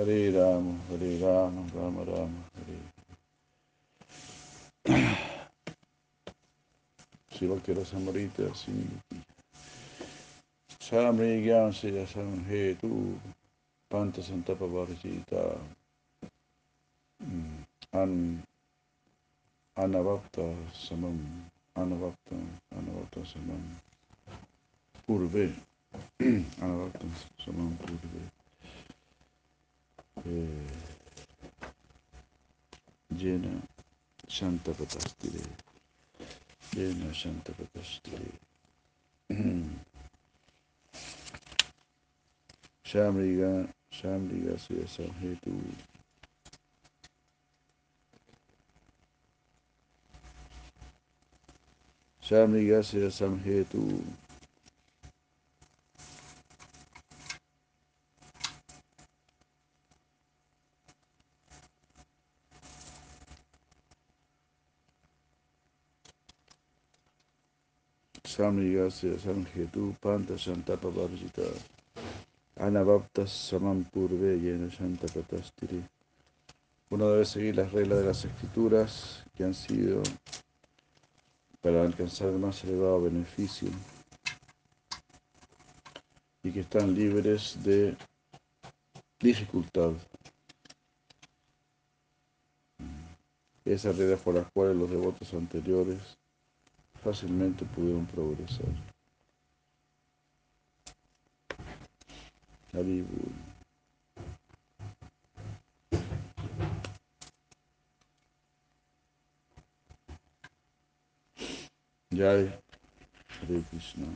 Hare. Rama, Hare Rama, Rama Rama, Hare. Shiva Kira Samarita, Simiti. Samri Gyan Sira Samhetu, Panta Santapa Varjita. Mm, An Anavapta Samam, Anavapta, Anavapta Samam. Purve. Anavapta Samam Purve. Eh, Jena Shantapatastire. Jena Shantapatastire. Shamriga, Shamriga Siya Samhetu. Shamriga Siya Samhetu. Samrigasya Samhetu Panta Shantapa Varjita Anavaptas Samam Purve Yena Shantapatastiri. Uno debe seguir las reglas de las escrituras que han sido para alcanzar el más elevado beneficio y que están libres de dificultad. Esas reglas por las cuales los devotos anteriores fácilmente pudieron progresar. Haribul. Jai Krishna.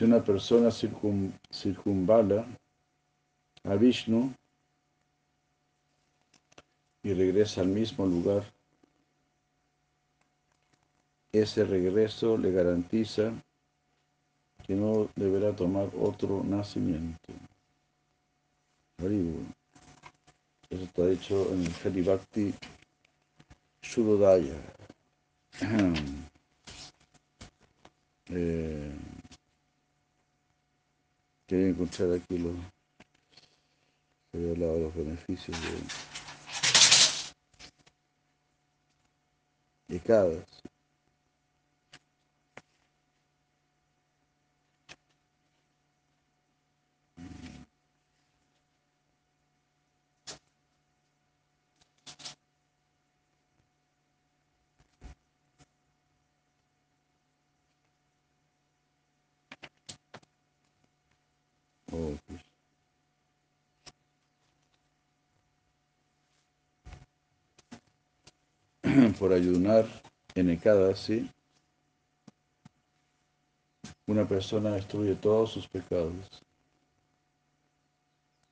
Si una persona circun, circunvala a Vishnu y regresa al mismo lugar, ese regreso le garantiza que no deberá tomar otro nacimiento. Eso está dicho en el Hari Bhakti Shuddhaya. eh, Quería encontrar aquí los. Había hablado de los beneficios de. de. Oh, pues. Por ayunar en Ekadasi, una persona destruye todos sus pecados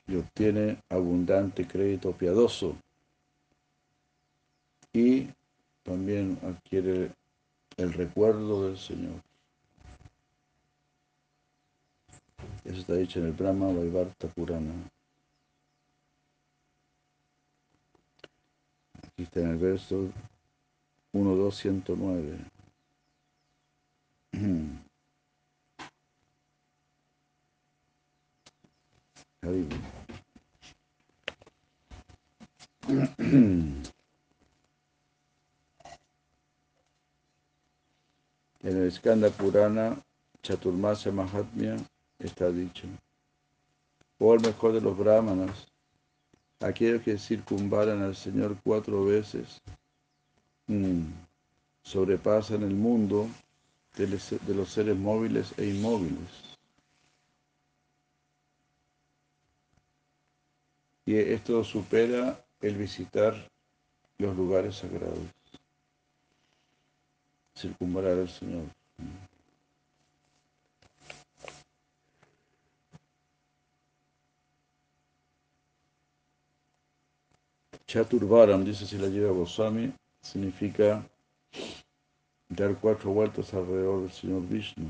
y obtiene abundante crédito piadoso y también adquiere el recuerdo del Señor. Eso está dicho en el Brahma Vaivarta Purana. Aquí está en el verso 1.209. En el Skanda Purana, Chaturmasya Mahatmya, está dicho, o el mejor de los brahmanas, aquellos que circunvalan al Señor cuatro veces, sobrepasan el mundo de los seres móviles e inmóviles. Y esto supera el visitar los lugares sagrados, circunvalar al Señor. Chaturvaram, dice si la lleva Goswami, significa dar cuatro vueltas alrededor del Señor Vishnu.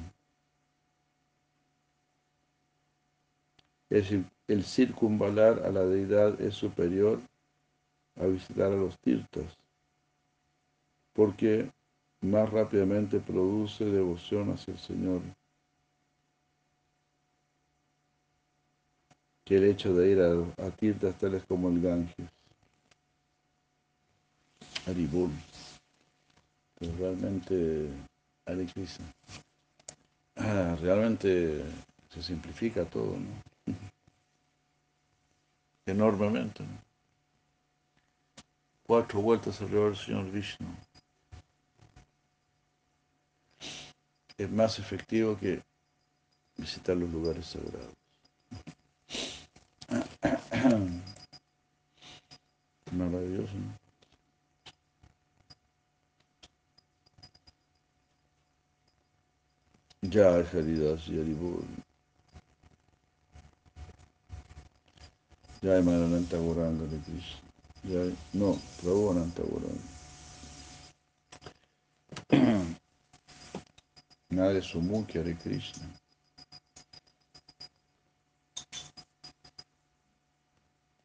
Es el circunvalar a la deidad es superior a visitar a los tirtas, porque más rápidamente produce devoción hacia el Señor que el hecho de ir a, a tirtas tales como el Ganges. Haribul. Pero realmente, ah, realmente se simplifica todo, ¿no? Enormemente, ¿no? Cuatro vueltas alrededor del Señor Vishnu. Es más efectivo que visitar los lugares sagrados. Maravilloso, ¿no? Ya, Haridas y Haribol. Ya, Marananta Goranga de Krishna. Ya, no, Prabhu Ananta Goranga. Nada de Sumukhi Hare Krishna.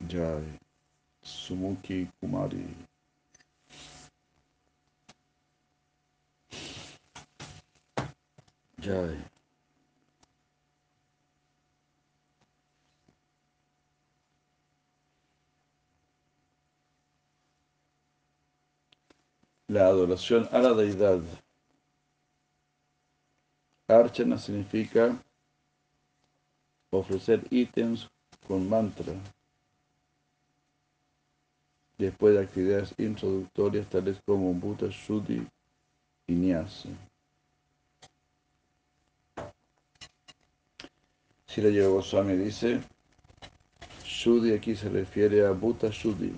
Ya, Sumukhi Kumari. La adoración a la deidad. Archana significa ofrecer ítems con mantra después de actividades introductorias tales como Buddha Shuddhi y Nyasa. Sila Goswami dice, Shuddhi aquí se refiere a Bhuta Shuddhi,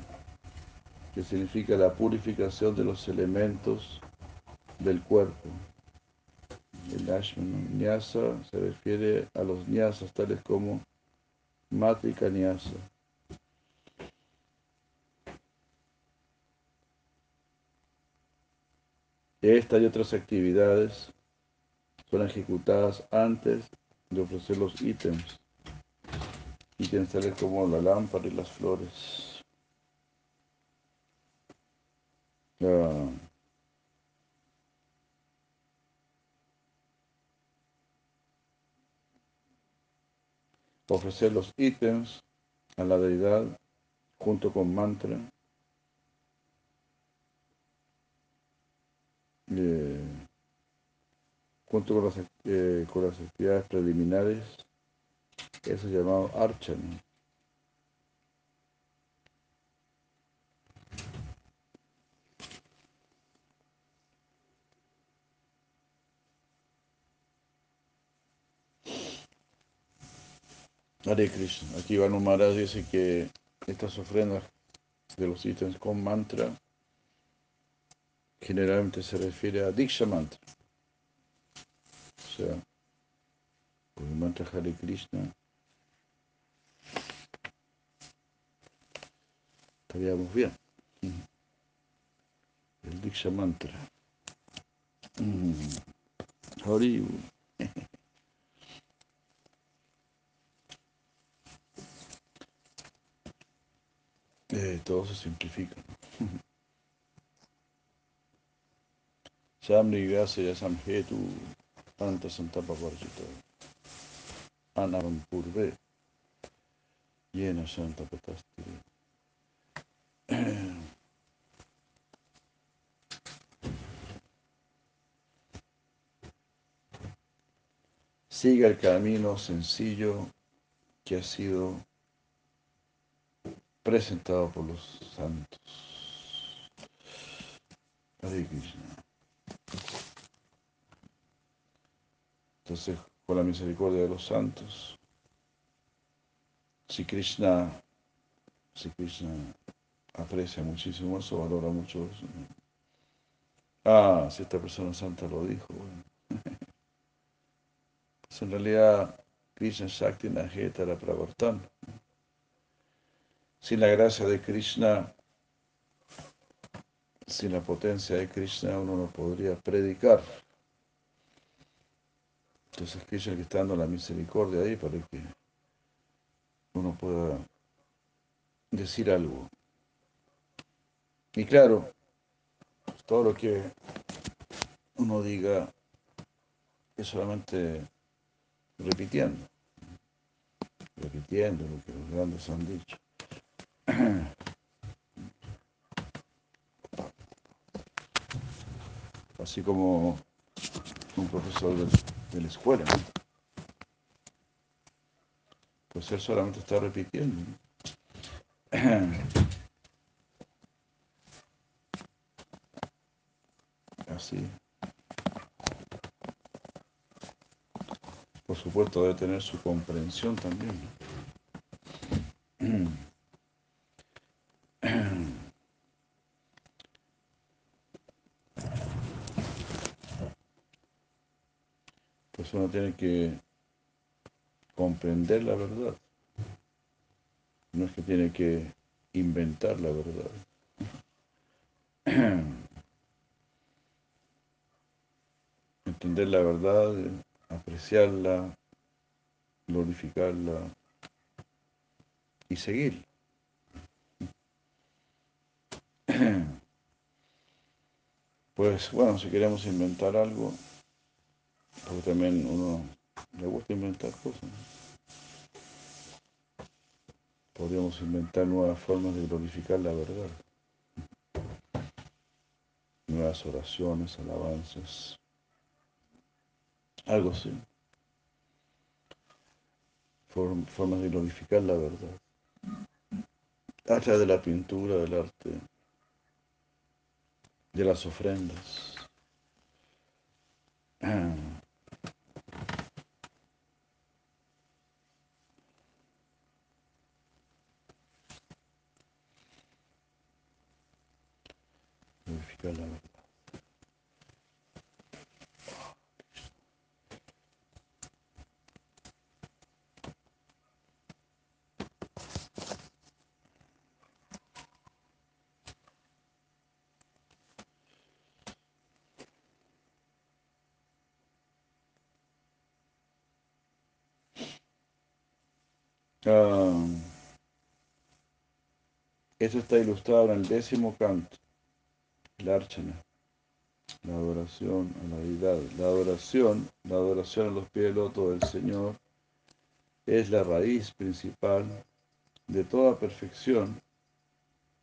que significa la purificación de los elementos del cuerpo. El Ashman Nyasa se refiere a los Nyasas tales como Matrika Nyasa. Esta y otras actividades son ejecutadas antes de ofrecer los ítems. Ítems tales como la lámpara y las flores. ofrecer los ítems a la deidad junto con mantra. Eh, junto con las, eh, con las actividades preliminares, eso es llamado archana. Hare Krishna. Aquí Vanu Maharaj dice que estas ofrendas de los ítems con mantra generalmente se refiere a Diksha Mantra sea, con el mantra Hare Krishna, estaríamos bien. El Diksha Mantra. Mm. Eh, todo se simplifica. Shamri Vyasa Yasam Hetu Anta Santapa Varjita Anavam Purve Yena Santa Patastiri. Siga el camino sencillo que ha sido presentado por los santos. Hare Krishna. Entonces, con la misericordia de los santos, si Krishna, si Krishna aprecia muchísimo eso, valora mucho eso. Ah, si esta persona santa lo dijo, bueno. pues en realidad, Krishna Shakti Najeta la Pravartan. Sin la gracia de Krishna, sin la potencia de Krishna, uno no podría predicar. Entonces Krishna que está dando la misericordia ahí para que uno pueda decir algo. Y claro, todo lo que uno diga es solamente repitiendo, repitiendo lo que los grandes han dicho. Así como un profesor de, de la escuela, pues él solamente está repitiendo. Así. Por supuesto, debe tener su comprensión también. Tiene que comprender la verdad. No es que tiene que inventar la verdad. Entender la verdad, apreciarla, glorificarla y seguir. Pues bueno, si queremos inventar algo, porque también uno le gusta inventar cosas. Podríamos inventar nuevas formas de glorificar la verdad. Nuevas oraciones, alabanzas. Algo así. Form- formas de glorificar la verdad. A través de la pintura, del arte, de las ofrendas. Glorificar la verdad. Ah, eso está ilustrado en el décimo canto, la archana, la adoración a la deidad. La adoración, la adoración a los pies del loto del Señor es la raíz principal de toda perfección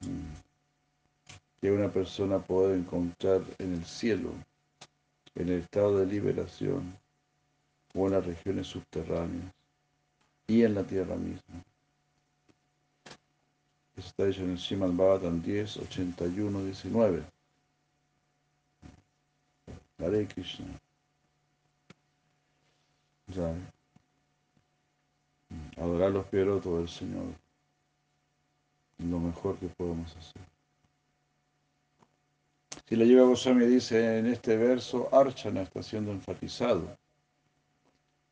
mm, que una persona puede encontrar en el cielo, en el estado de liberación o en las regiones subterráneas y en la tierra misma. Está dicho en el Srimad Bhagavatam 10, 81, 19. Hare Krishna. Ya. Adorar los pies del Señor. Lo mejor que podemos hacer. Si la Lleva Goswami dice en este verso, Archana está siendo enfatizado.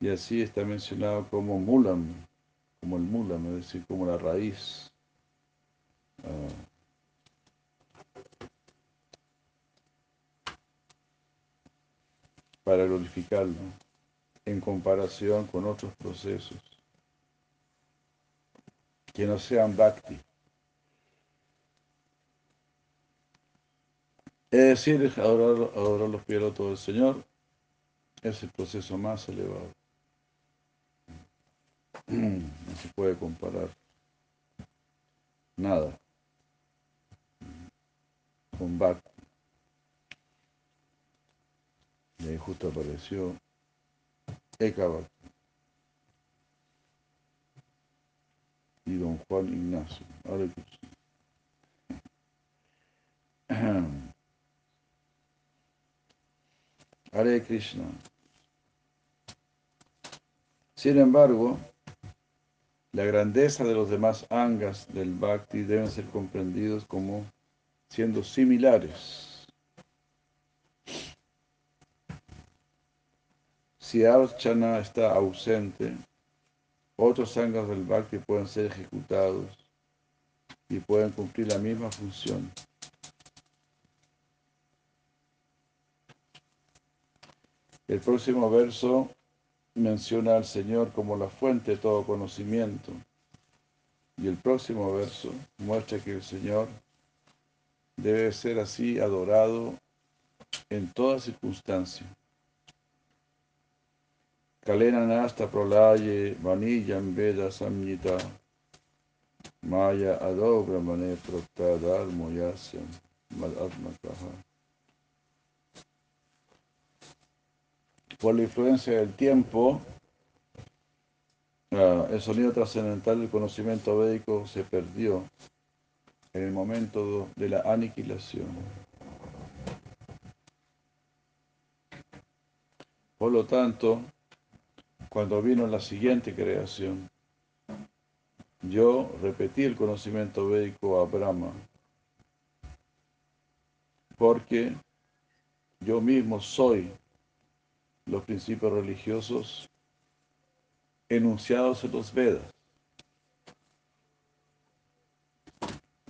Y así está mencionado como Mulam, como el Mulam, es decir, como la raíz. ah, para glorificarlo en comparación con otros procesos que no sean bhakti. Es decir, adorar, adorar los pies del Señor es el proceso más elevado. No se puede comparar nada con Bhakti. Y ahí justo apareció Eka Bhakti y don Juan Ignacio. Hare Krishna. Sin embargo, la grandeza de los demás angas del bhakti deben ser comprendidos como siendo similares. Si Archana está ausente, otros angas del bhakti pueden ser ejecutados y pueden cumplir la misma función. El próximo verso menciona al Señor como la fuente de todo conocimiento. Y el próximo verso muestra que el Señor debe ser así adorado en toda circunstancia. Kalena nasta prolaye vanillam veda samyita maya adobra mane dharmo yasyam Por la influencia del tiempo, el sonido trascendental del conocimiento védico se perdió en el momento de la aniquilación. Por lo tanto, cuando vino la siguiente creación, yo repetí el conocimiento védico a Brahma, porque yo mismo soy los principios religiosos enunciados en los Vedas.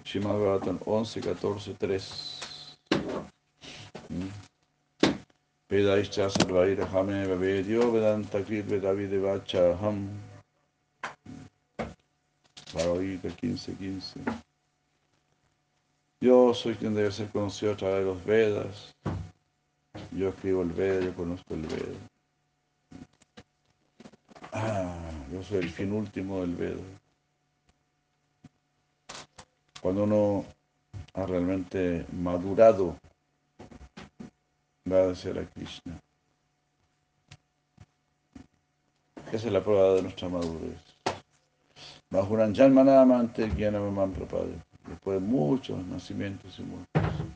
Shimad 11, 14, 3. Vedaischa sarvaira hame vedio vedanta krit vedavide vacha ham. 15, 15. Yo soy quien debe ser conocido a través de los Vedas. Yo escribo el Veda, yo conozco el Veda. Ah, yo soy el fin último del Veda cuando uno ha realmente madurado, va a ser a Krishna. Esa es la prueba de nuestra madurez. Después de muchos nacimientos y muertes,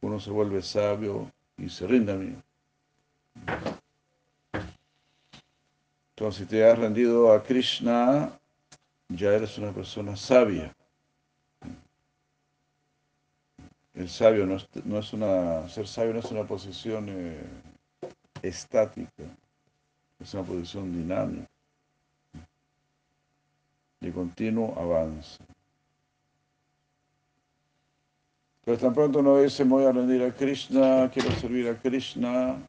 uno se vuelve sabio y se rinde a mí. Entonces, si te has rendido a Krishna, ya eres una persona sabia. El sabio no es, una, ser sabio no es una posición eh, estática, es una posición dinámica, de continuo avance. Pero tan pronto uno dice, voy a rendir a Krishna, quiero servir a Krishna,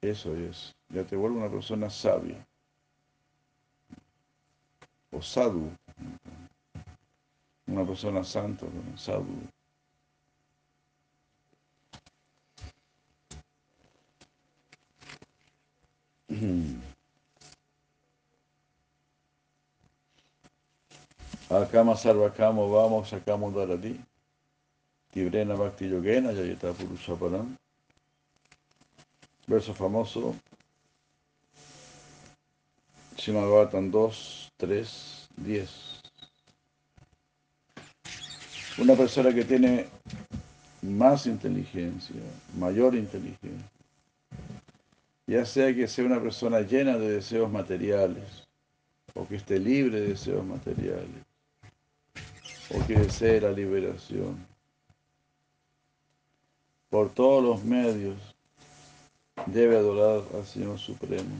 eso es, ya te vuelve una persona sabia, o sadhu, una persona santa, sadhu. Akama Sarvakamo vamos Akamo Daradi. Tibrena Bhakti Yogena Yayeta Purushaparam. Verso famoso. Shimabhatan 2, 3, 10. Una persona que tiene más inteligencia, mayor inteligencia, ya sea que sea una persona llena de deseos materiales, o que esté libre de deseos materiales, o que desee la liberación. Por todos los medios debe adorar al Señor Supremo,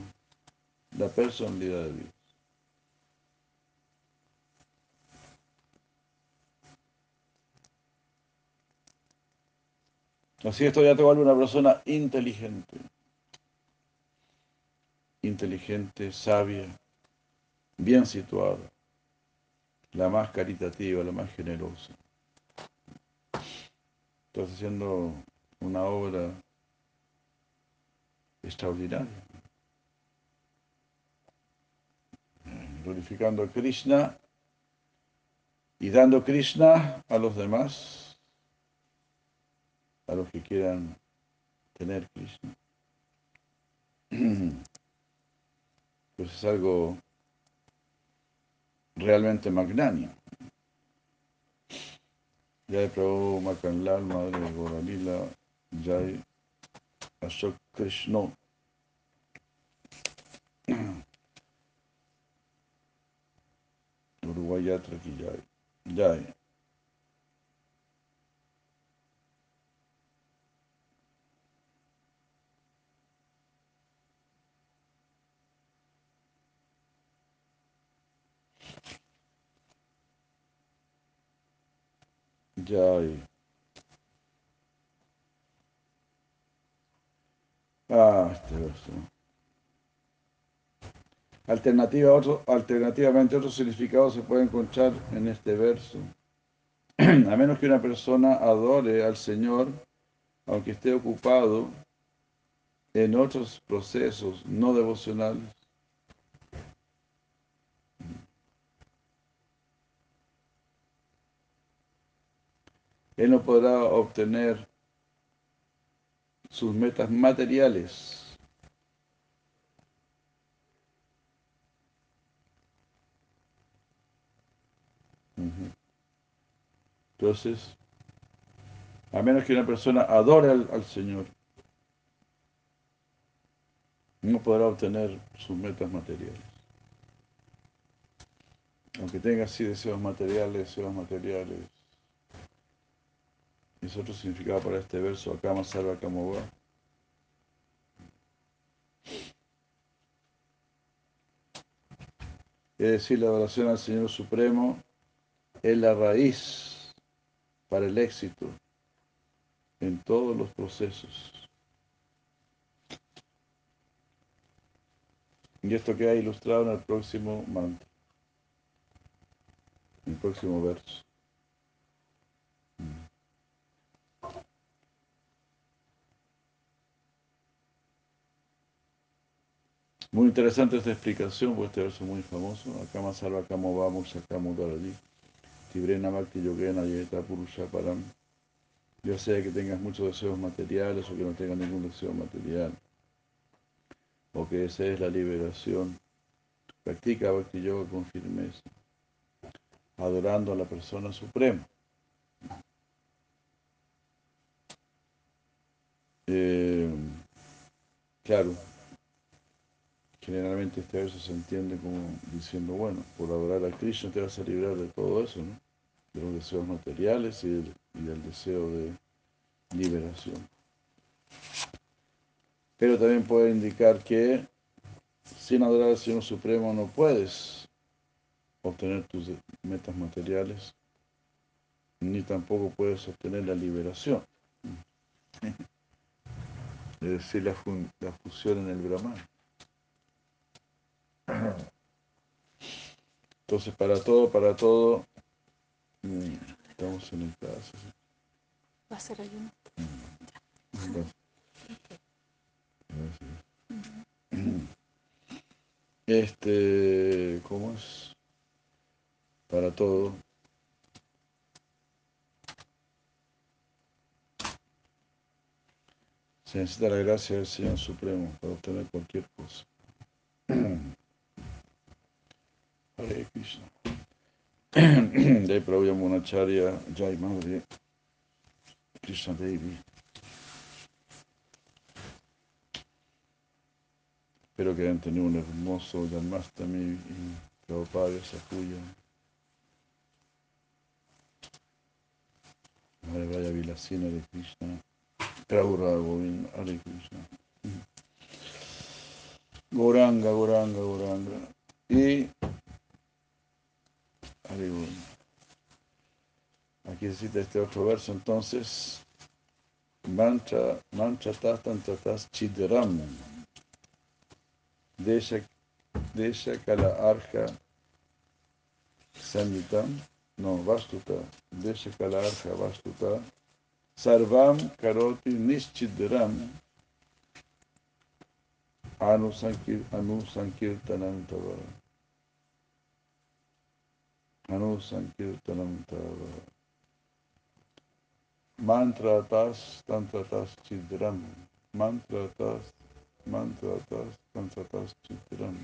la personalidad de Dios. Así esto ya te vuelve una persona inteligente inteligente, sabia, bien situada, la más caritativa, la más generosa. estás haciendo una obra extraordinaria. Glorificando a Krishna y dando Krishna a los demás, a los que quieran tener Krishna. Pues es algo realmente magnánimo. Jai Prabhu Makanlal, Madre de Goralila, Jai Ashok Krishna. Uruguay Yatra ki Jai. Jai. Ah, este verso. Alternativa, otro, alternativamente, otro significado se puede encontrar en este verso. A menos que una persona adore al Señor, aunque esté ocupado en otros procesos no devocionales. Él no podrá obtener sus metas materiales. Entonces, a menos que una persona adore al, Señor, no podrá obtener sus metas materiales. Aunque tenga así deseos materiales, deseos materiales. Es otro significado para este verso, Akama Sarva Kamova. Es decir, la adoración al Señor Supremo es la raíz para el éxito en todos los procesos. Y esto queda ilustrado en el próximo mantra, en el próximo verso. Muy interesante esta explicación, porque este verso es muy famoso. Más salva, acá vamos, sacamos allí. Tibrena Bhakti Yogena Yeta Purusha Param. Ya sea que tengas muchos deseos materiales o que no tengas ningún deseo material. O que desees la liberación. Practica Bhakti Yoga con firmeza. Adorando a la persona suprema. Eh, claro, Generalmente este verso se entiende como diciendo, bueno, por adorar a Krishna te vas a librar de todo eso. De los deseos materiales y del, y del deseo de liberación. Pero también puede indicar que sin adorar al Señor Supremo no puedes obtener tus metas materiales, ni tampoco puedes obtener la liberación. Es decir, la, la fusión en el Brahman. Entonces, para todo, para todo, mm, estamos en el caso. Va a ser ayuno. Este, ¿cómo es? Para todo. Se necesita la gracia del Señor Supremo para obtener cualquier cosa. Hare Krishna. Jai Prabhu Monacharya, Jai Madre, Krishna Devi. Espero que hayan tenido un hermoso Janmastami y Prabhupada Sakuya. Hare Vaya Vilasina de Krishna. Prabhu Govinda, Hare Krishna. Goranga, Goranga, Goranga. Y Aquí se cita este otro verso, entonces, mancha, mancha tas chidaram, desha, desha kala arja samitam, no, vastuta, desha kala arja vastuta, Sarvam Karoti Nishchidram Anusankirtanam Tava. Anusankirtanam Tava. Mantratas Tantratas Chidram. Mantratas Mantratas Tantratas Chidram.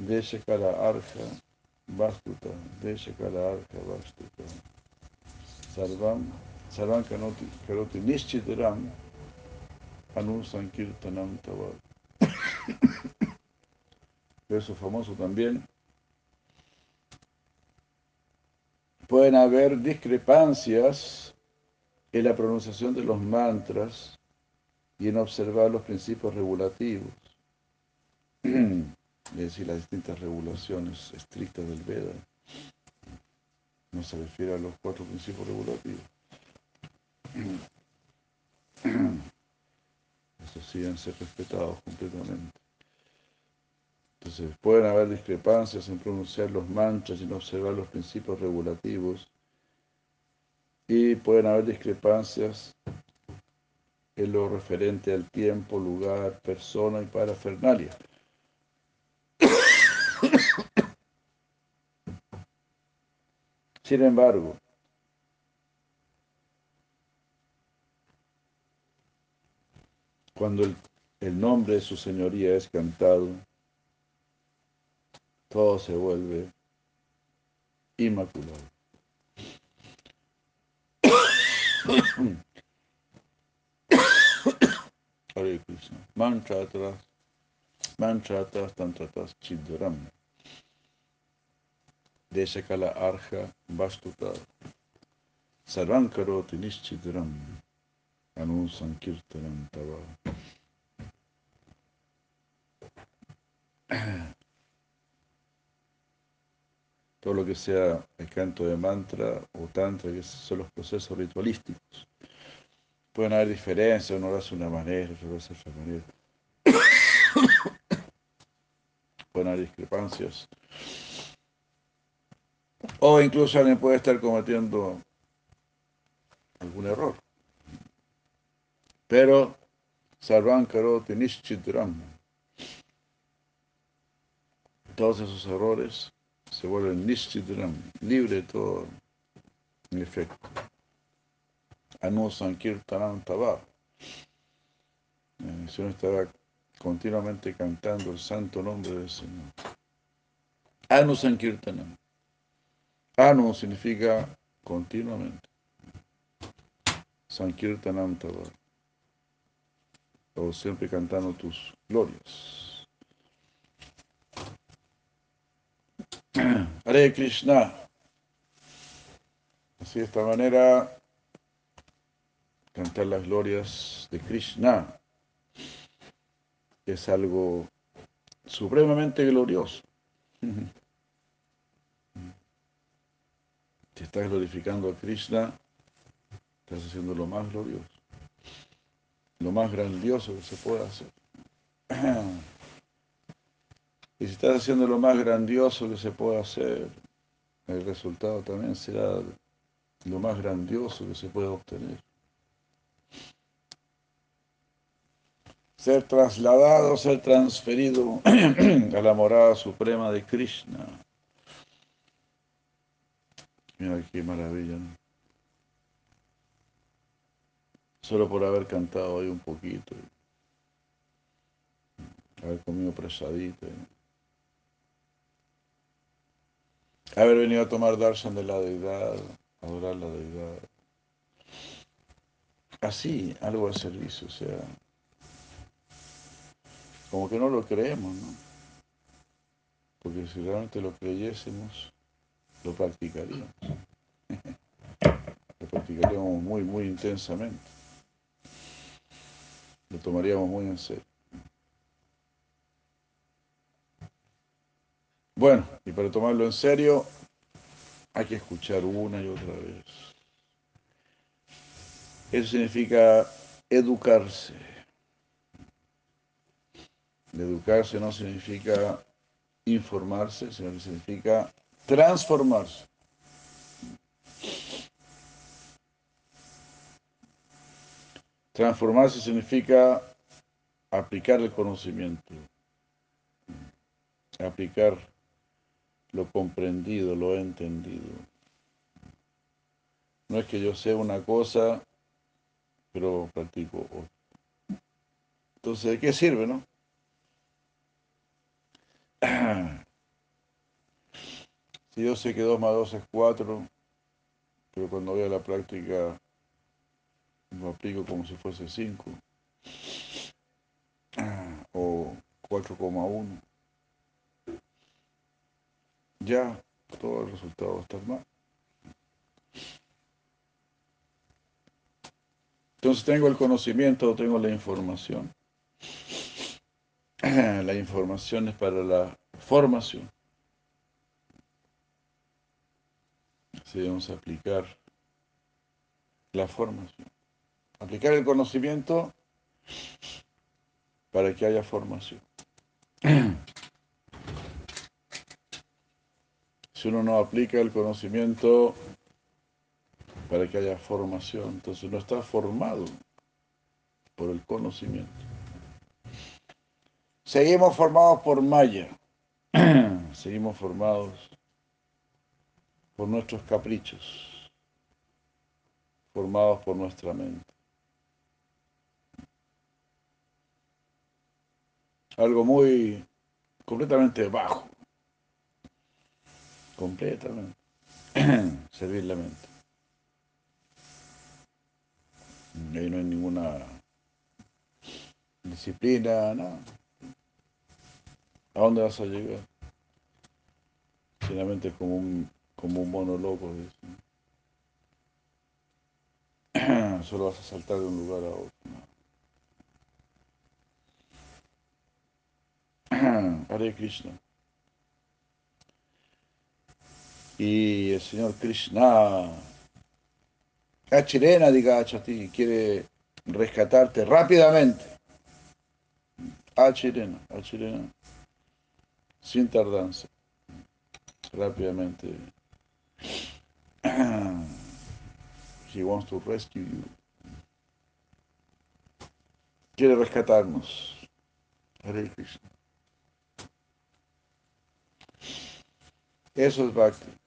Deshakala Arha Vastuta. Deshakala Arha Vastuta. Sarvam, Sarvam Karoti, Karoti Nishchitaram Anu Sankirtanam Tavad. Verso famoso también. Pueden haber discrepancias en la pronunciación de los mantras y en observar los principios regulativos, es decir, las distintas regulaciones estrictas del Veda no se refiere a los cuatro principios regulativos. Estos deben ser respetados completamente. Entonces, pueden haber discrepancias en pronunciar los mantras y en observar los principios regulativos. Y pueden haber discrepancias en lo referente al tiempo, lugar, persona y parafernalia. Sin embargo, cuando el, nombre de su señoría es cantado, todo se vuelve inmaculado. Hare Krishna. Mantra atrás, mantra atrás, tantra atrás, chidram. Deshakala Arha Vastuta Sarvankaroti Nishchidram Anu Sankirtanam Tava. Todo lo que sea el canto de mantra o tantra, que son los procesos ritualísticos. Pueden haber diferencias, uno lo hace una manera, otro lo hace otra manera. Pueden haber discrepancias. O incluso alguien puede estar cometiendo algún error. Pero, Sarvan Karoti Nishchitram. Todos esos errores se vuelven Nishchitram, libre de todo en efecto. Anu Sankirtanam Tava. Eh, si uno estará continuamente cantando el santo nombre del Señor. Anu Sankirtanam. Anu significa continuamente. Sankirtanam Tava. O siempre cantando tus glorias. Hare Krishna. Así de esta manera, cantar las glorias de Krishna es algo supremamente glorioso. Si estás glorificando a Krishna, estás haciendo lo más glorioso, lo más grandioso que se pueda hacer. Y si estás haciendo lo más grandioso que se pueda hacer, el resultado también será lo más grandioso que se pueda obtener. Ser trasladado, ser transferido a la morada suprema de Krishna. Mira qué maravilla, ¿no? Solo por haber cantado hoy un poquito, haber comido presadito, haber venido a tomar darshan de la deidad, adorar la deidad. Así, algo al servicio, o sea, como que no lo creemos, ¿no? Porque si realmente lo creyésemos, lo practicaríamos. lo practicaríamos muy, muy intensamente. Lo tomaríamos muy en serio. Bueno, y para tomarlo en serio hay que escuchar una y otra vez. Eso significa educarse. Educarse no significa informarse, sino que significa transformarse. Transformarse significa aplicar el conocimiento, aplicar lo comprendido, lo entendido. No es que yo sé una cosa, pero practico otra. Entonces, ¿de qué sirve, no? Si yo sé que 2 más 2 es 4, pero cuando voy a la práctica lo aplico como si fuese 5 o 4,1, ya todo el resultado a estar mal. Entonces tengo el conocimiento, tengo la información. La información es para la formación. Así debemos aplicar la formación. Aplicar el conocimiento para que haya formación. Si uno no aplica el conocimiento para que haya formación, entonces no está formado por el conocimiento. Seguimos formados por Maya, seguimos formados por nuestros caprichos, formados por nuestra mente. Algo muy completamente bajo, completamente, servir la mente. Ahí no hay ninguna disciplina, nada. ¿A dónde vas a llegar? Finalmente es como un, como un mono loco. Solo vas a saltar de un lugar a otro. Hare Krishna. Y el Señor Krishna, Achirena, diga Achati, quiere rescatarte rápidamente. Achirena, Achirena, sin tardanza, rápidamente. He wants to rescue you. Quiere rescatarnos. Hare Krishna. Eso es Bhakti.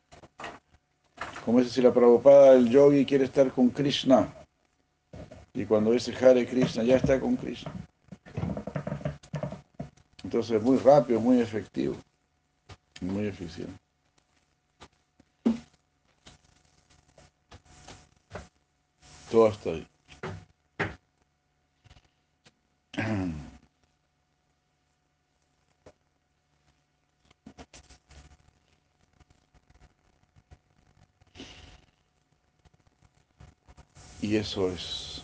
Como dice si la Prabhupada, el yogi quiere estar con Krishna. Y cuando dice Hare Krishna, ya está con Krishna. Entonces es muy rápido, muy efectivo, muy eficiente. Todo está ahí. Eso es.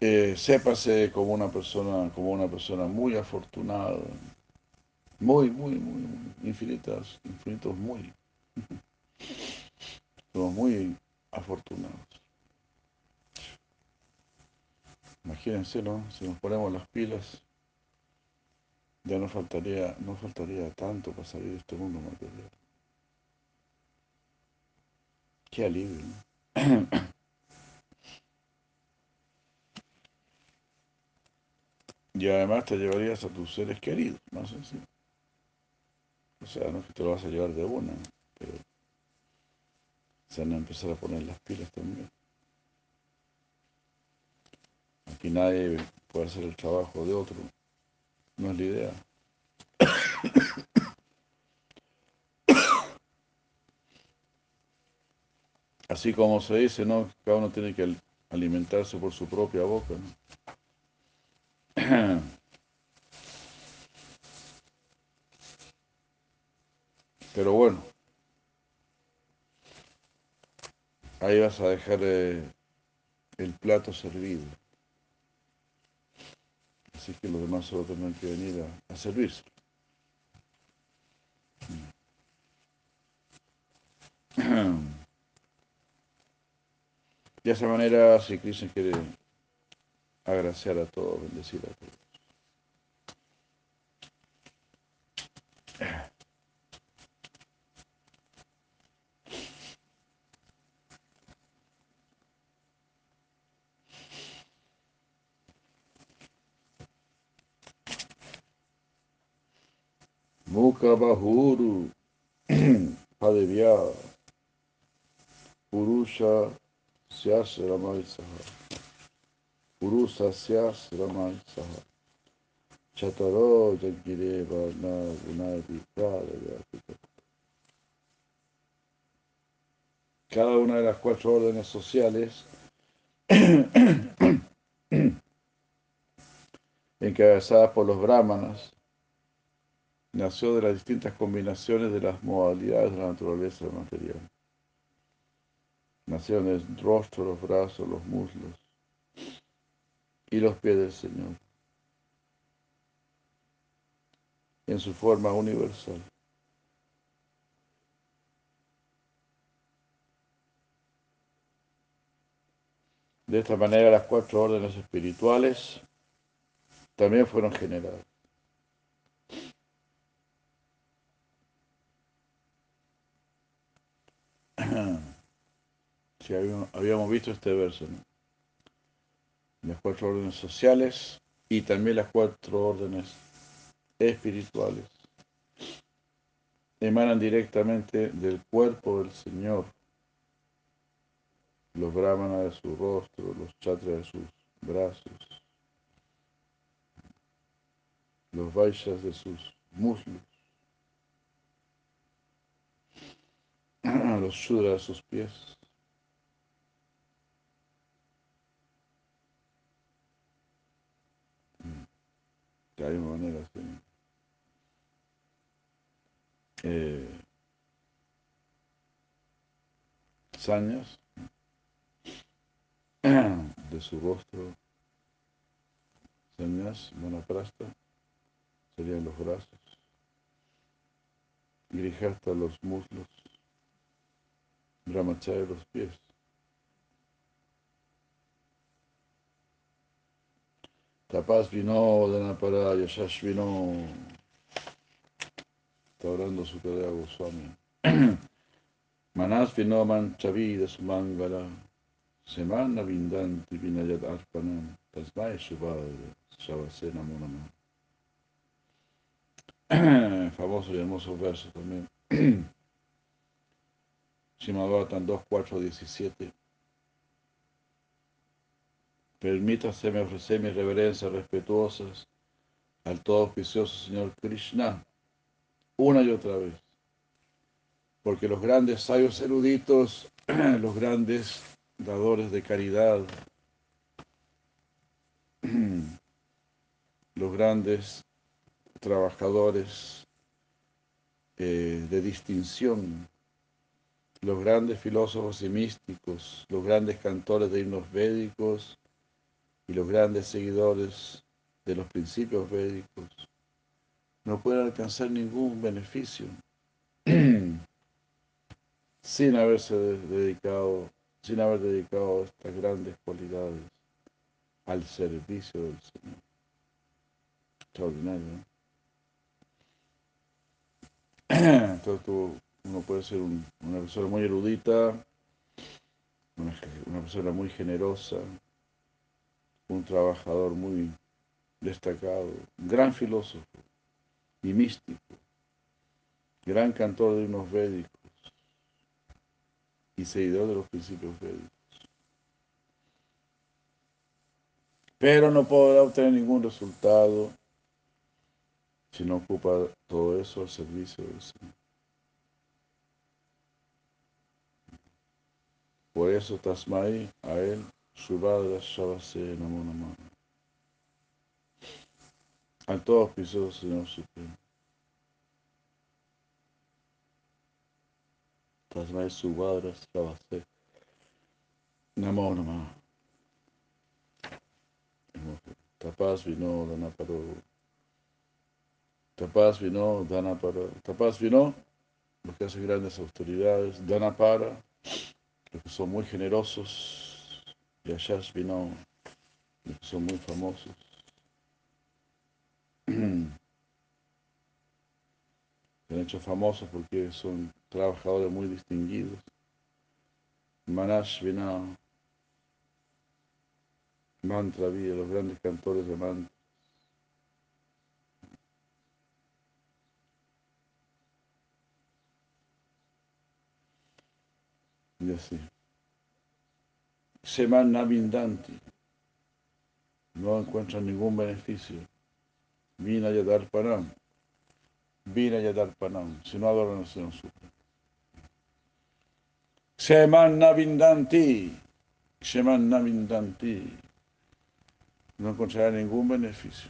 Eh, sépase como una persona, como una persona muy afortunada, muy, muy, muy, muy, infinitas, infinitos muy. Somos muy afortunados. Imagínense, ¿no? Si nos ponemos las pilas, ya no faltaría, no faltaría tanto para salir de este mundo material. Qué alivio, ¿no? Y además te llevarías a tus seres queridos, más sencillo. O sea, no es que te lo vas a llevar de una, pero se van a empezar a poner las pilas también. Aquí nadie puede hacer el trabajo de otro. No es la idea. Así como se dice, ¿no? Cada uno tiene que alimentarse por su propia boca. Pero bueno, ahí vas a dejar eh, el plato servido. Así que los demás solo tendrán que venir a, a servirse. De esa manera, si Cristo quiere agraciar a todos, bendecir a todos. Mukha Bahuru Padevya Purusha Saha Chataro Varna Cada una de las cuatro órdenes sociales encabezadas por los brahmanas nació de las distintas combinaciones de las modalidades de la naturaleza material. Nacieron el rostro, los brazos, los muslos y los pies del Señor en su forma universal. De esta manera las cuatro órdenes espirituales también fueron generadas. Habíamos visto este verso, las cuatro órdenes sociales y también las cuatro órdenes espirituales emanan directamente del cuerpo del Señor. Los brahmanas de su rostro, los chatras de sus brazos, los vaishas de sus muslos, los shudras de sus pies. De hay manera, sí. Eh, sañas de su rostro, sañas, monaprasta, serían los brazos, hasta los muslos, brahmacharya los pies. Tapas vino, Dhanapara, Yashash vino. Está orando su Goswami. Manas vino manchavi su mangala. Semana vindanti vinayat arpanam. Tasmai shubhadra. Shavasena monama. Famoso y hermoso verso también. Shimabhatan 2, 4, 17. Permítaseme ofrecer mis reverencias respetuosas al todo auspicioso Señor Krishna una y otra vez. Porque los grandes sabios eruditos, los grandes dadores de caridad, los grandes trabajadores eh, de distinción, los grandes filósofos y místicos, los grandes cantores de himnos védicos, y los grandes seguidores de los principios védicos no pueden alcanzar ningún beneficio sin haberse dedicado, sin haber dedicado estas grandes cualidades al servicio del Señor. Extraordinario, ¿no? Entonces uno puede ser una persona muy erudita, una persona muy generosa, un trabajador muy destacado, gran filósofo y místico, gran cantor de unos védicos y seguidor de los principios védicos. Pero no podrá obtener ningún resultado si no ocupa todo eso al servicio del Señor. Por eso Tasmai a él Subhadra Shavase Namo Namo. Al todo auspicioso Señor Supremo. Tasmai Subhadra Shavase Namo Namo. Tapas vino Danaparo. Tapas vino Danaparo. Tapas vino los que hacen grandes autoridades. Danapara, los que son muy generosos de Ashash Binón, que son muy famosos. Se han hecho famosos porque son trabajadores muy distinguidos. Manash Mantra Villa, los grandes cantores de mantra. Y así. Seman Navindanti. No encuentran ningún beneficio. Vina Yadarpanam. Vina Yadarpanam. Si no adoran al Señor Supremo. Seman Navindanti. Seman Navindanti. No encontrarán ningún beneficio.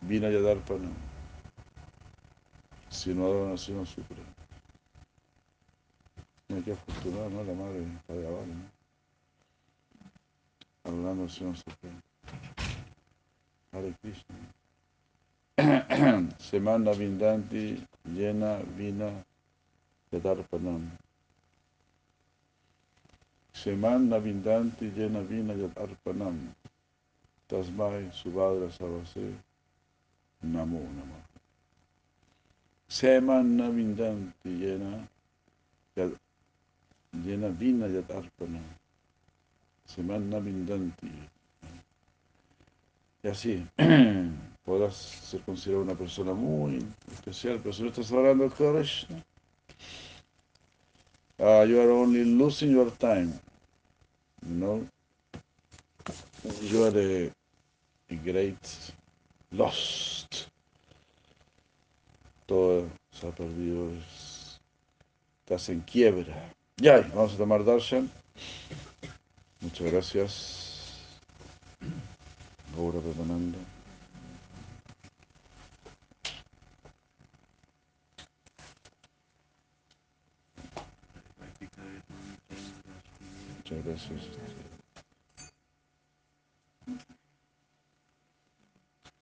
Vina Yadarpanam. Si no adoran al Señor Supremo. Mira qué afortunado, ¿no? La madre Padre Abad, ¿no? Hablando al Señor Supremo. Hare Krishna. Semana Vindanti, llena, vina, Yadarpanam. Semana Vindanti, llena, vina, Yadarpanam. Tasmai, Subhadra, Savase, Namo, Namo. Semana Vindanti, llena, llena, vina, Yadarpanam. Semana Vindanti. Y así, podrás ser considerado una persona muy especial, pero si no estás hablando de Krishna, uh, you are only losing your time. You know? You are a, a great lost. Todo se ha perdido, es- estás en quiebra. Ya, vamos a tomar darshan. Muchas gracias. Ahora Premananda. Muchas gracias.